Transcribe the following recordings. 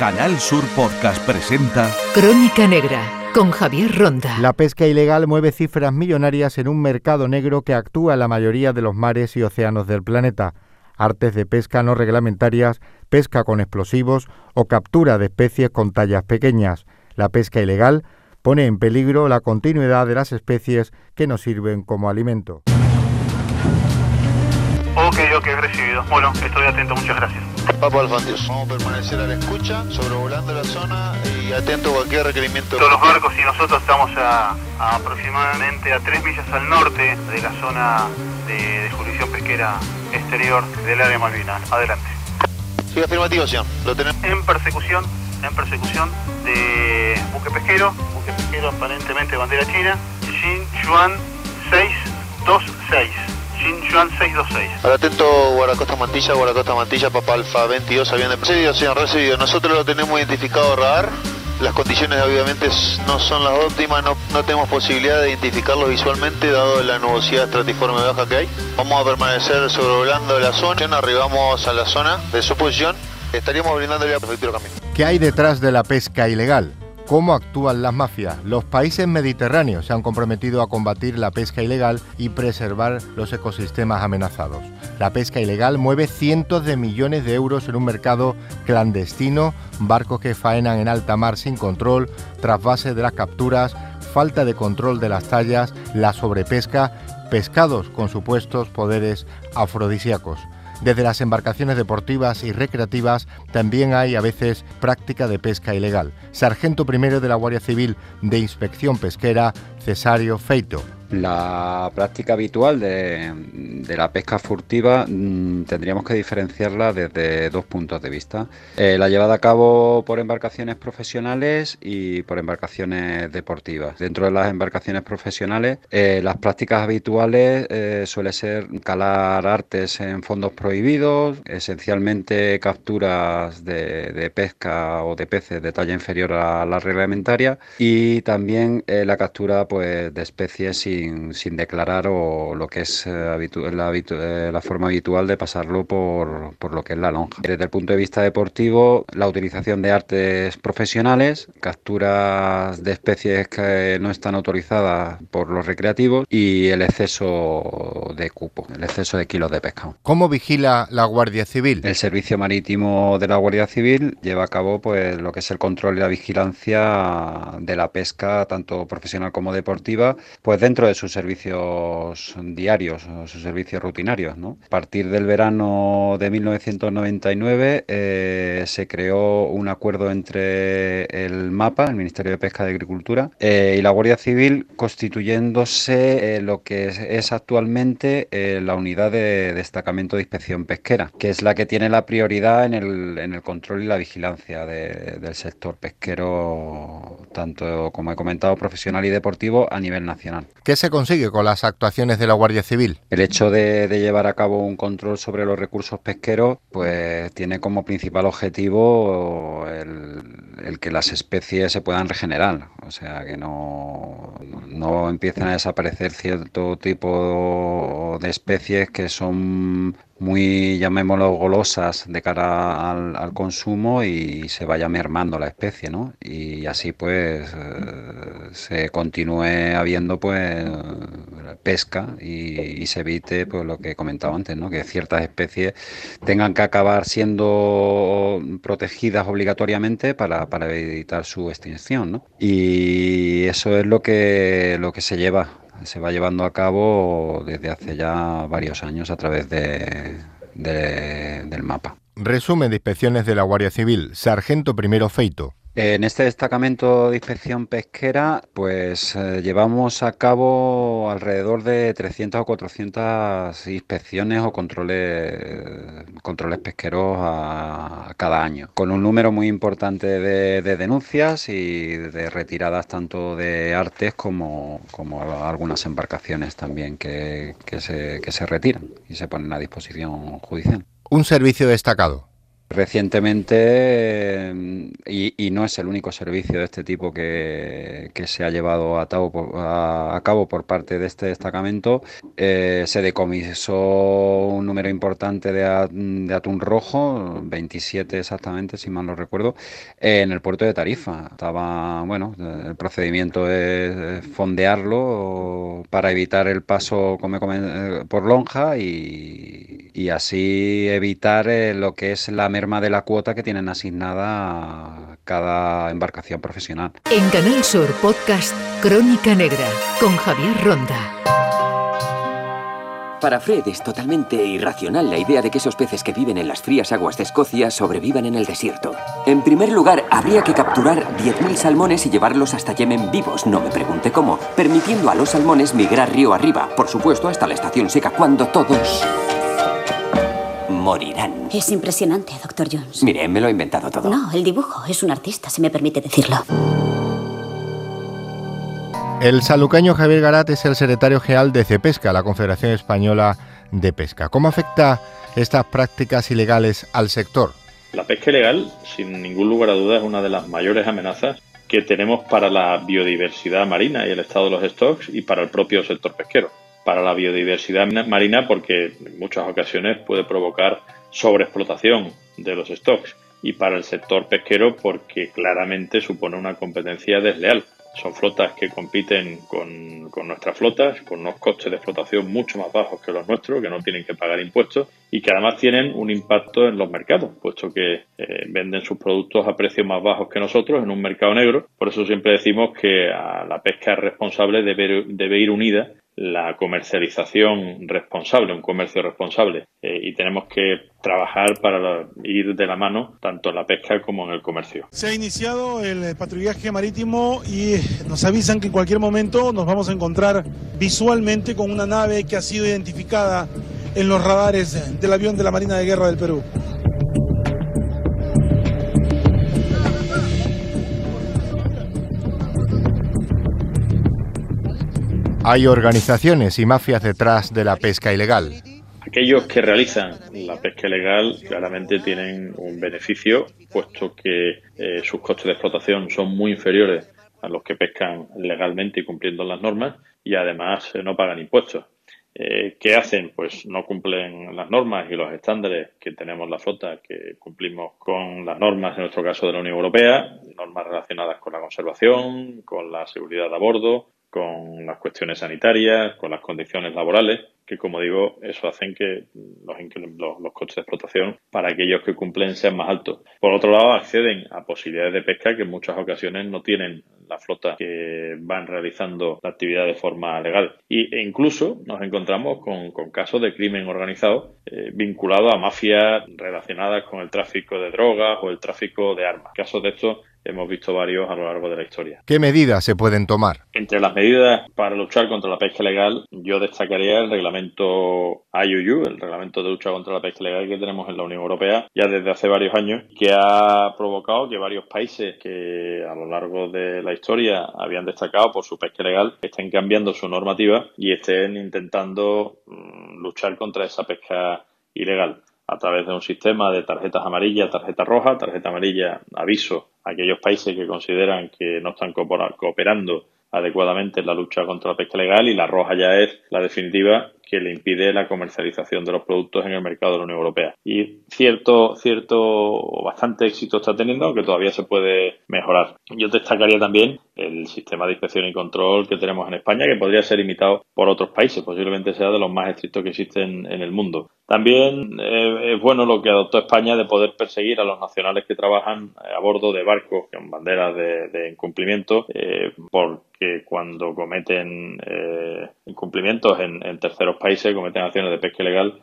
Canal Sur Podcast presenta Crónica Negra con Javier Ronda. La pesca ilegal mueve cifras millonarias en un mercado negro que actúa en la mayoría de los mares y océanos del planeta. Artes de pesca no reglamentarias, pesca con explosivos o captura de especies con tallas pequeñas. La pesca ilegal pone en peligro la continuidad de las especies que nos sirven como alimento. Ok, ok, recibido. Bueno, estoy atento, muchas gracias. Papo Alfantios, vamos a permanecer a la escucha, sobrevolando la zona y atento a cualquier requerimiento. Todos los barcos y nosotros estamos a, a aproximadamente a tres millas al norte de la zona de, de jurisdicción pesquera exterior del área Malvinas. Adelante. Sí, afirmativo, señor. Lo tenemos. En persecución, en persecución de buque pesquero, buque pesquero aparentemente de bandera china, Xin Yuan 626. Xin Yuan 626. Al atento, Guaracosta Mantilla, Guaracosta Mantilla, Papa Alfa 22, avión de... Recibido, señor, recibido. Nosotros lo tenemos identificado radar. Las condiciones obviamente no son las óptimas, no, no tenemos posibilidad de identificarlo visualmente dado la nubosidad estratiforme baja que hay. Vamos a permanecer sobrevolando la zona, arribamos a la zona de su posición, estaríamos brindándole a Prefectura Camino. ¿Qué hay detrás de la pesca ilegal? ¿Cómo actúan las mafias? Los países mediterráneos se han comprometido a combatir la pesca ilegal y preservar los ecosistemas amenazados. La pesca ilegal mueve cientos de millones de euros en un mercado clandestino, barcos que faenan en alta mar sin control, trasvase de las capturas, falta de control de las tallas, la sobrepesca, pescados con supuestos poderes afrodisíacos. Desde las embarcaciones deportivas y recreativas también hay a veces práctica de pesca ilegal. Sargento primero de la Guardia Civil de Inspección Pesquera, Cesario Feito. La práctica habitual de, la pesca furtiva mmm, tendríamos que diferenciarla desde dos puntos de vista. Eh, la llevada a cabo por embarcaciones profesionales y por embarcaciones deportivas. Dentro de las embarcaciones profesionales, eh, las prácticas habituales eh, suele ser calar artes en fondos prohibidos, esencialmente capturas de, de, pesca o de peces de talla inferior a la reglamentaria y también la captura pues, de especies sin sin, sin, declarar o lo que es eh, habitu la, habitu eh, la, forma habitual de pasarlo por, por, lo que es la lonja. Desde el punto de vista deportivo, la utilización de artes profesionales, capturas de especies que no están autorizadas por los recreativos y el exceso de cupo, el exceso de kilos de pescado. ¿Cómo vigila la Guardia Civil? El Servicio Marítimo de la Guardia Civil lleva a cabo pues lo que es el control y la vigilancia de la pesca, tanto profesional como deportiva, pues dentro de sus servicios diarios o sus servicios rutinarios. A partir del verano de 1999 eh, se creó un acuerdo entre el MAPA, el Ministerio de Pesca y Agricultura, eh, y la Guardia Civil, constituyéndose eh, lo que es, actualmente la unidad de destacamento de inspección pesquera, que es la que tiene la prioridad en el, en el control y la vigilancia de, del sector pesquero, tanto como he comentado, profesional y deportivo a nivel nacional. ¿Qué se consigue con las actuaciones de la Guardia Civil? El hecho de, de, llevar a cabo un control sobre los recursos pesqueros, pues tiene como principal objetivo el, el que las especies se puedan regenerar, o sea, que no, no empiecen a desaparecer cierto tipo de especies que son muy, llamémoslo, golosas de cara al, consumo y se vaya mermando la especie, ¿no? Y así pues eh, se continúe habiendo pues pesca y, y, se evite pues lo que he comentado antes, ¿no? Que ciertas especies tengan que acabar siendo protegidas obligatoriamente para, para evitar su extinción, ¿no? Y eso es lo que, lo que se lleva se va llevando a cabo desde hace ya varios años a través de, de, del mapa. Resumen de inspecciones de la Guardia Civil. Sargento primero Feito. En este destacamento de inspección pesquera, pues eh, llevamos a cabo alrededor de 300 o 400 inspecciones o controles, controles pesqueros a, cada año, con un número muy importante de, de, denuncias y de retiradas tanto de artes como, como algunas embarcaciones también que, se, que se retiran y se ponen a disposición judicial. Un servicio destacado. Recientemente, y, no es el único servicio de este tipo que, se ha llevado a cabo, por parte de este destacamento, eh, se decomisó un número importante de, atún rojo, 27 exactamente, si mal no recuerdo, en el puerto de Tarifa. Estaba, bueno, el procedimiento es fondearlo para evitar el paso eh, por lonja y, y así evitar eh, lo que es la merma de la cuota que tienen asignada cada embarcación profesional. En Canal Sur Podcast Crónica Negra con Javier Ronda. Para Fred es totalmente irracional la idea de que esos peces que viven en las frías aguas de Escocia sobrevivan en el desierto. En primer lugar, habría que capturar 10.000 salmones y llevarlos hasta Yemen vivos, no me pregunte cómo, permitiendo a los salmones migrar río arriba, por supuesto hasta la estación seca, cuando todos morirán. Es impresionante, Dr. Jones. Mire, me lo he inventado todo. No, el dibujo es un artista, si me permite decirlo. El salucaño Javier Garat es el secretario general de CEPESCA, la Confederación Española de Pesca. ¿Cómo afecta estas prácticas ilegales al sector? La pesca ilegal, sin ningún lugar a dudas, es una de las mayores amenazas que tenemos para la biodiversidad marina y el estado de los stocks y para el propio sector pesquero para la biodiversidad marina porque en muchas ocasiones puede provocar sobreexplotación de los stocks y para el sector pesquero porque claramente supone una competencia desleal. Son flotas que compiten con, nuestras flotas, con unos costes de explotación mucho más bajos que los nuestros, que no tienen que pagar impuestos y que además tienen un impacto en los mercados, puesto que eh, venden sus productos a precios más bajos que nosotros en un mercado negro. Por eso siempre decimos que la pesca responsable debe, debe ir unida la comercialización responsable, un comercio responsable. Eh, y tenemos que trabajar para ir de la mano tanto en la pesca como en el comercio. Se ha iniciado el patrullaje marítimo y nos avisan que en cualquier momento nos vamos a encontrar visualmente con una nave que ha sido identificada en los radares del avión de la Marina de Guerra del Perú. Hay organizaciones y mafias detrás de la pesca ilegal. Aquellos que realizan la pesca ilegal claramente tienen un beneficio, puesto que eh, sus costes de explotación son muy inferiores a los que pescan legalmente y cumpliendo las normas y además eh, no pagan impuestos. Eh, ¿Qué hacen? Pues no cumplen las normas y los estándares que tenemos la flota, que cumplimos con las normas, en nuestro caso de la Unión Europea, normas relacionadas con la conservación, con la seguridad a bordo, con las cuestiones sanitarias, con las condiciones laborales, que como digo, eso hacen que los, los, costes de explotación para aquellos que cumplen sean más altos. Por otro lado, acceden a posibilidades de pesca que en muchas ocasiones no tienen la flota que van realizando la actividad de forma legal. Y, e incluso nos encontramos con, casos de crimen organizado eh, vinculado a mafias relacionadas con el tráfico de drogas o el tráfico de armas. Casos de estos hemos visto varios a lo largo de la historia. ¿Qué medidas se pueden tomar? Entre las medidas para luchar contra la pesca legal, yo destacaría el reglamento IUU, el reglamento de lucha contra la pesca legal que tenemos en la Unión Europea ya desde hace varios años, que ha provocado que varios países que a lo largo de la historia habían destacado por su pesca legal estén cambiando su normativa y estén intentando mm, luchar contra esa pesca ilegal a través de un sistema de tarjetas amarillas, tarjeta roja, tarjeta amarilla, aviso aquellos países que consideran que no están cooperando adecuadamente en la lucha contra la pesca legal y la roja ya es la definitiva que le impide la comercialización de los productos en el mercado de la Unión Europea. Y cierto, cierto, bastante éxito está teniendo, aunque todavía se puede mejorar. Yo destacaría también el sistema de inspección y control que tenemos en España, que podría ser imitado por otros países, posiblemente sea de los más estrictos que existen en el mundo. También eh, es bueno lo que adoptó España de poder perseguir a los nacionales que trabajan a bordo de barcos con banderas de, incumplimiento, eh, porque cuando cometen eh, incumplimientos en, en terceros países cometen acciones de pesca ilegal,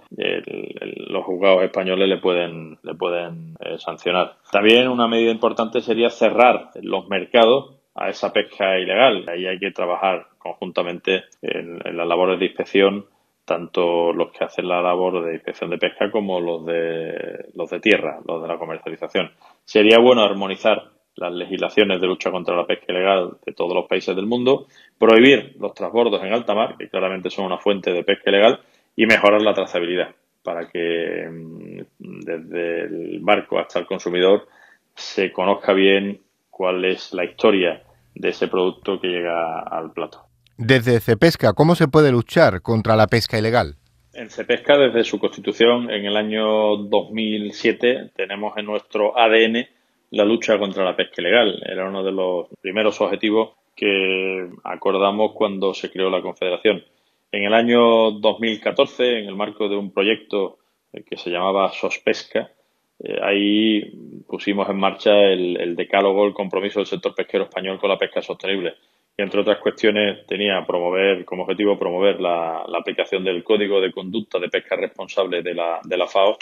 los juzgados españoles le pueden, le pueden eh, sancionar. También una medida importante sería cerrar los mercados a esa pesca ilegal. Ahí hay que trabajar conjuntamente en, las labores de inspección tanto los que hacen la labor de inspección de pesca como los de los de tierra, los de la comercialización. Sería bueno armonizar las legislaciones de lucha contra la pesca ilegal de todos los países del mundo, prohibir los transbordos en alta mar, que claramente son una fuente de pesca ilegal, y mejorar la trazabilidad. para que mm, desde el barco hasta el consumidor se conozca bien cuál es la historia de ese producto que llega al plato. Desde Cepesca, ¿cómo se puede luchar contra la pesca ilegal? En Cepesca, desde su constitución en el año 2007, tenemos en nuestro ADN la lucha contra la pesca ilegal. Era uno de los primeros objetivos que acordamos cuando se creó la Confederación. En el año 2014, en el marco de un proyecto que se llamaba Sospesca, eh, ahí pusimos en marcha el, decálogo, el compromiso del sector pesquero español con la pesca sostenible. Y entre otras cuestiones tenía promover como objetivo promover la, aplicación del Código de Conducta de Pesca Responsable de la, de la FAO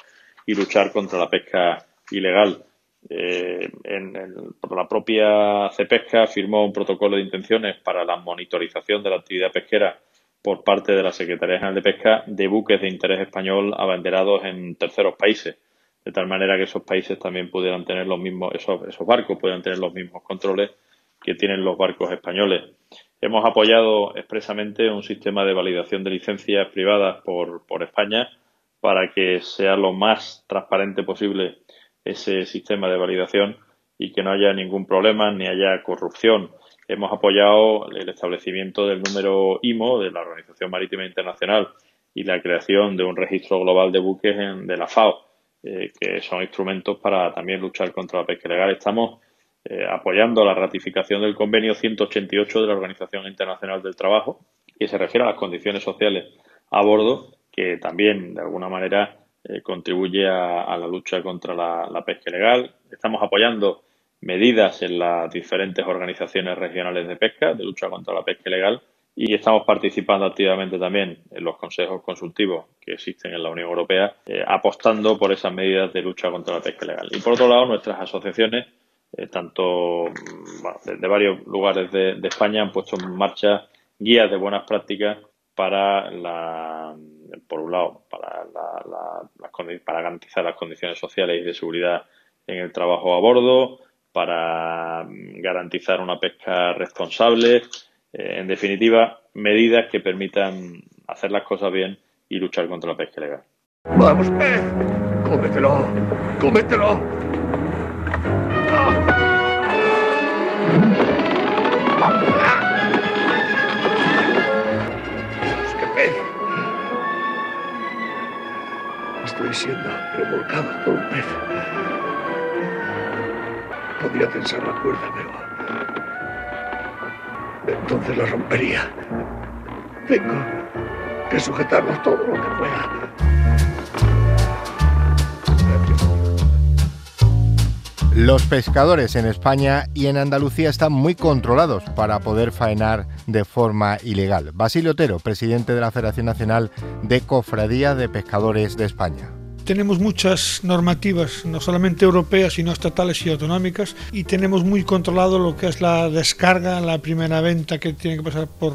y luchar contra la pesca ilegal. Eh, en, por la propia CEPESCA firmó un protocolo de intenciones para la monitorización de la actividad pesquera por parte de la Secretaría General de Pesca de buques de interés español abanderados en terceros países de tal manera que esos países también pudieran tener los mismos, esos, barcos pudieran tener los mismos controles que tienen los barcos españoles. Hemos apoyado expresamente un sistema de validación de licencias privadas por España para que sea lo más transparente posible ese sistema de validación y que no haya ningún problema ni haya corrupción. Hemos apoyado el establecimiento del número IMO de la Organización Marítima Internacional y la creación de un registro global de buques en, de la FAO eh, que son instrumentos para también luchar contra la pesca ilegal. Estamos eh, apoyando la ratificación del convenio 188 de la Organización Internacional del Trabajo, que se refiere a las condiciones sociales a bordo, que también de alguna manera eh, contribuye a, la lucha contra la pesca ilegal. Estamos apoyando medidas en las diferentes organizaciones regionales de pesca de lucha contra la pesca ilegal y estamos participando activamente también en los consejos consultivos que existen en la Unión Europea, eh, apostando por esas medidas de lucha contra la pesca ilegal. Y por otro lado, nuestras asociaciones, eh, tanto mm, de, varios lugares de, España, han puesto en marcha guías de buenas prácticas para la, por un lado, para, garantizar las condiciones sociales y de seguridad en el trabajo a bordo, para mm, garantizar una pesca responsable, eh, en definitiva, medidas que permitan hacer las cosas bien y luchar contra la pesca ilegal. ¡Vamos, pez! ¡Cómetelo! ¡Cómetelo! Siendo remolcado por un pez. Podría tensar la cuerda, pero entonces la rompería. Tengo que sujetarnos todo lo que pueda. Los pescadores en España y en Andalucía están muy controlados para poder faenar de forma ilegal. Basilio Otero, presidente de la Federación Nacional de Cofradía de Pescadores de España tenemos muchas normativas, no solamente europeas, sino estatales y autonómicas, y tenemos muy controlado lo que es la descarga, la primera venta que tiene que pasar por,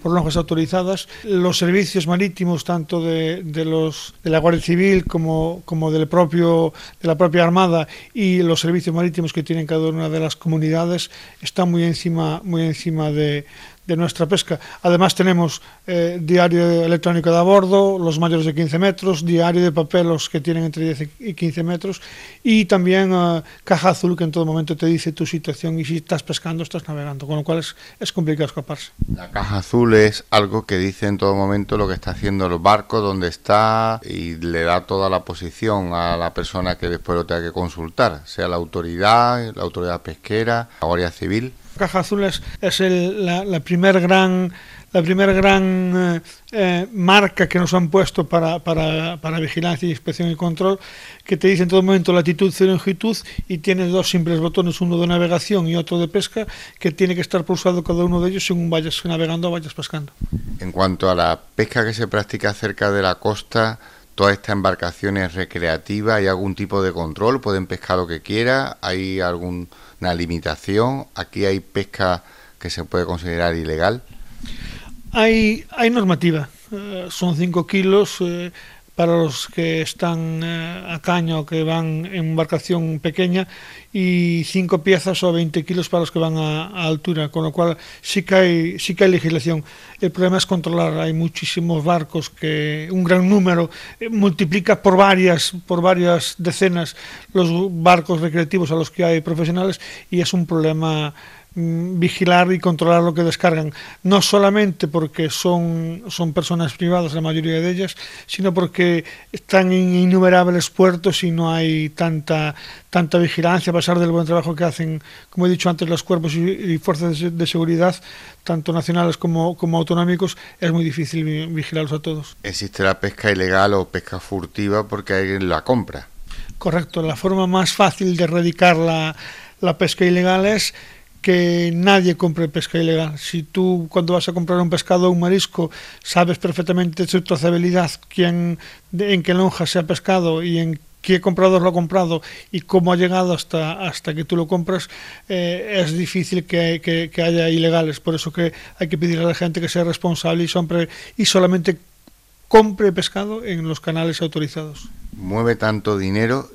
por lonjas autorizadas, los servicios marítimos, tanto de, de, los, de la Guardia Civil como, como del propio, de la propia Armada y los servicios marítimos que tienen cada una de las comunidades, están muy encima, muy encima de, de nuestra pesca. Además tenemos eh, diario electrónico de a bordo, los mayores de 15 metros, diario de papel los que tienen entre 10 y 15 metros y también eh, caja azul que en todo momento te dice tu situación y si estás pescando estás navegando, con lo cual es, es complicado escaparse. La caja azul es algo que dice en todo momento lo que está haciendo el barco, dónde está y le da toda la posición a la persona que después lo tenga que consultar, sea la autoridad, la autoridad pesquera, la Guardia Civil. Caja Azul es, la, la primer gran la primera gran eh, eh, marca que nos han puesto para, para, para, vigilancia, inspección y control, que te dice en todo momento latitud, cero longitud y tiene dos simples botones, uno de navegación y otro de pesca, que tiene que estar pulsado cada uno de ellos según vayas navegando o vayas pescando. En cuanto a la pesca que se practica cerca de la costa, todas estas embarcaciones recreativas, ¿hay algún tipo de control? ¿Pueden pescar lo que quiera? ¿Hay algún una limitación? ¿Aquí hay pesca que se puede considerar ilegal? Hai, hai normativa, uh, son 5 kilos, eh, para los que están eh, a caña o que van en embarcación pequeña y 5 piezas o 20 kilos para los que van a, a, altura, con lo cual sí que, hay, sí que legislación. El problema es controlar, hay muchísimos barcos que un gran número eh, multiplica por varias, por varias decenas los barcos recreativos a los que hay profesionales y es un problema vigilar y controlar lo que descargan, no solamente porque son, son personas privadas, la mayoría de ellas, sino porque están en innumerables puertos y no hay tanta, tanta vigilancia, a pesar del buen trabajo que hacen, como he dicho antes, los cuerpos y, fuerzas de, seguridad, tanto nacionales como, como autonómicos, es muy difícil vigilarlos a todos. Existe la pesca ilegal o pesca furtiva porque alguien la compra. Correcto, la forma más fácil de erradicar la, la pesca ilegal es que nadie compre pesca ilegal. Si tú cuando vas a comprar un pescado o un marisco sabes perfectamente su trazabilidad, quién, en qué lonja se ha pescado y en qué comprador lo ha comprado y cómo ha llegado hasta, hasta que tú lo compras, eh, es difícil que, que, haya ilegales. Por eso que hay que pedirle a la gente que sea responsable y, siempre, y solamente compre pescado en los canales autorizados. Mueve tanto dinero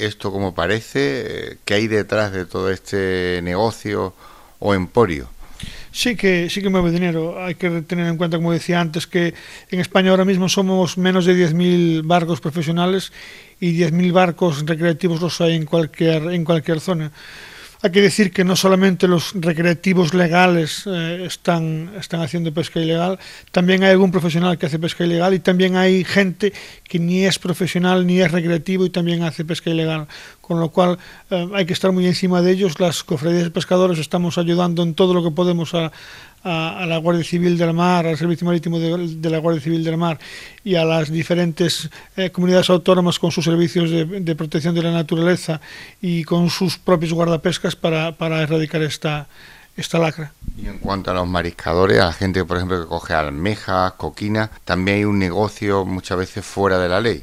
esto como parece? ¿Qué hay detrás de todo este negocio o emporio? Sí que, sí que mueve dinero. Hay que tener en cuenta, como decía antes, que en España ahora mismo somos menos de 10.000 barcos profesionales y 10.000 barcos recreativos los hay en cualquier, en cualquier zona. Hay que decir que no solamente los recreativos legales eh, están, están haciendo pesca ilegal, también hay algún profesional que hace pesca ilegal y también hay gente que ni es profesional ni es recreativo y también hace pesca ilegal. Con lo cual eh, hay que estar muy encima de ellos. Las cofradías de pescadores estamos ayudando en todo lo que podemos a, la Guardia Civil del Mar, al Servicio Marítimo de, la Guardia Civil del Mar y a las diferentes eh, comunidades autónomas con sus servicios de, protección de la naturaleza y con sus propios guardapescas para, erradicar esta, esta lacra. Y en cuanto a los mariscadores, a la gente, por ejemplo, que coge almejas, coquina, también hay un negocio muchas veces fuera de la ley.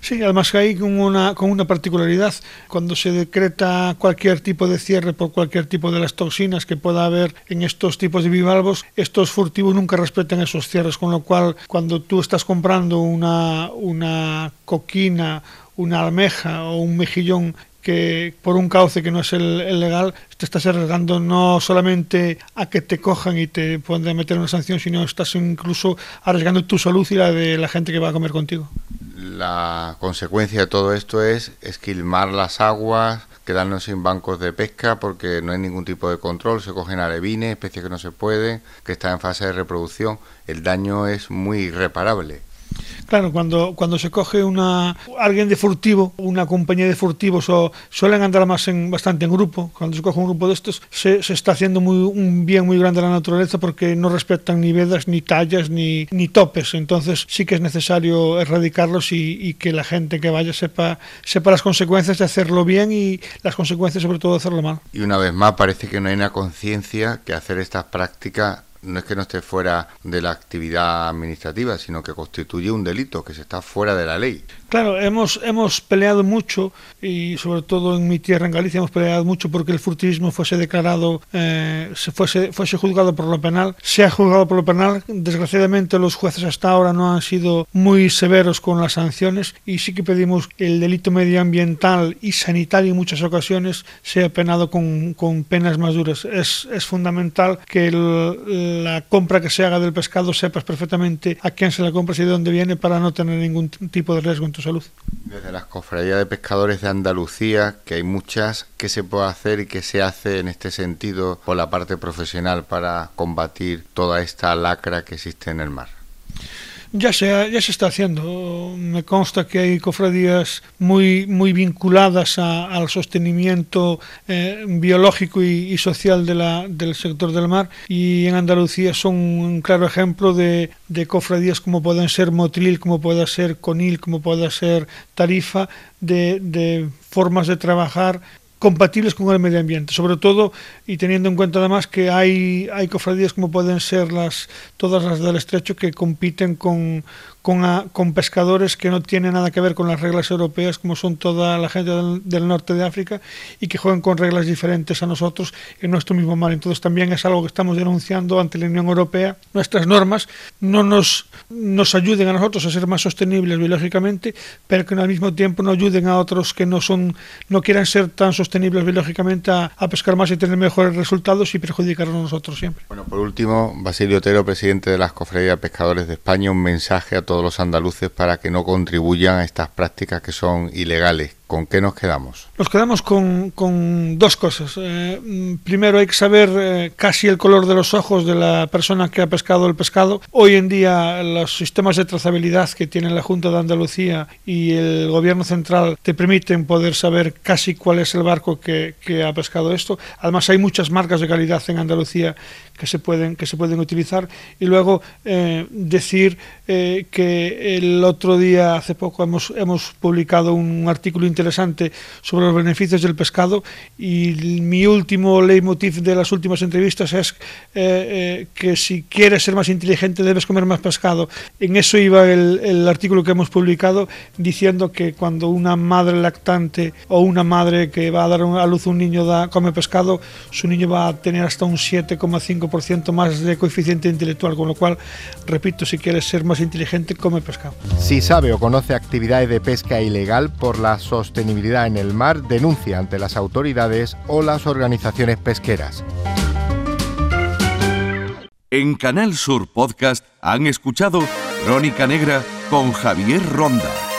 Sí, además hay una, con una particularidad. Cuando se decreta cualquier tipo de cierre por cualquier tipo de las toxinas que pueda haber en estos tipos de bivalvos, estos furtivos nunca respetan esos cierres, con lo cual cuando tú estás comprando una, una coquina, una almeja o un mejillón que por un cauce que no es el, el, legal te estás arriesgando no solamente a que te cojan y te puedan meter una sanción, sino estás incluso arriesgando tu salud y la de la gente que va a comer contigo la consecuencia de todo esto es esquilmar las aguas, quedarnos sin bancos de pesca porque no hay ningún tipo de control, se cogen alevines, especies que no se pueden, que están en fase de reproducción, el daño es muy irreparable. Claro, cuando, cuando se coge una alguien de furtivo, una compañía de furtivos, o suelen andar más en, bastante en grupo, cuando se coge un grupo de estos, se, está haciendo muy, un bien muy grande a la naturaleza porque no respetan ni vedas, ni tallas, ni, ni topes. Entonces sí que es necesario erradicarlos y, y, que la gente que vaya sepa, sepa las consecuencias de hacerlo bien y las consecuencias sobre todo de hacerlo mal. Y una vez más parece que no hay una conciencia que hacer estas prácticas no es que no esté fuera de la actividad administrativa, sino que constituye un delito, que se está fuera de la ley. Claro, hemos, hemos peleado mucho y sobre todo en mi tierra, en Galicia, hemos peleado mucho porque el furtivismo fuese declarado, eh, se fuese, fuese juzgado por lo penal. Se ha juzgado por lo penal. Desgraciadamente los jueces hasta ahora no han sido muy severos con las sanciones y sí que pedimos que el delito medioambiental y sanitario en muchas ocasiones sea penado con, con penas más duras. Es, es fundamental que el, la compra que se haga del pescado sepas perfectamente a quién se la compra y de dónde viene para no tener ningún tipo de riesgo en tu salud. Desde las cofradías de pescadores de Andalucía, que hay muchas, ¿qué se puede hacer y qué se hace en este sentido por la parte profesional para combatir toda esta lacra que existe en el mar? Ya se, ya se está haciendo. Me consta que hay cofradías muy, muy vinculadas a, al sostenimiento eh, biológico y, social del sector del mar y en Andalucía son un claro ejemplo de, de cofradías como pueden ser Motril, como pueda ser Conil, como pueda ser Tarifa, de, de formas de trabajar compatibles con el medio ambiente, sobre todo y teniendo en cuenta además que hay, hay cofradías como pueden ser las todas las del estrecho que compiten con, con, con pescadores que no tienen nada que ver con las reglas europeas, como son toda la gente del, norte de África, y que juegan con reglas diferentes a nosotros en nuestro mismo mar. Entonces también es algo que estamos denunciando ante la Unión Europea. Nuestras normas no nos, nos ayuden a nosotros a ser más sostenibles biológicamente, pero que al mismo tiempo no ayuden a otros que no son no quieran ser tan sostenibles biológicamente a, a pescar más y tener mejores resultados y perjudicarnos a nosotros siempre. Bueno, por último, Basilio Otero, presidente de las Cofradías de Pescadores de España, un mensaje a todos los andaluces para que no contribuyan a estas prácticas que son ilegales. ¿Con qué nos quedamos? Nos quedamos con, dos cosas. Eh, mm, primero hay que saber eh, casi el color de los ojos de la persona que ha pescado el pescado. Hoy en día los sistemas de trazabilidad que tiene la Junta de Andalucía y el Gobierno Central te permiten poder saber casi cuál es el barco que, ha pescado esto. Además hay muchas marcas de calidad en Andalucía que se pueden, que se pueden utilizar. Y luego eh, decir que el otro día, hace poco, hemos, hemos publicado un artículo interesante sobre los beneficios del pescado y mi último leitmotiv de las últimas entrevistas es eh, que si quieres ser más inteligente debes comer más pescado. En eso iba el, el artículo que hemos publicado diciendo que cuando una madre lactante o una madre que va a dar a luz un niño da, come pescado, su niño va a tener hasta un 7,5 ciento más de coeficiente intelectual, con lo cual, repito, si quieres ser más inteligente, come pescado. Si sabe o conoce actividades de pesca ilegal por la sostenibilidad en el mar, denuncia ante las autoridades o las organizaciones pesqueras. En Canal Sur Podcast han escuchado Crónica Negra con Javier Ronda.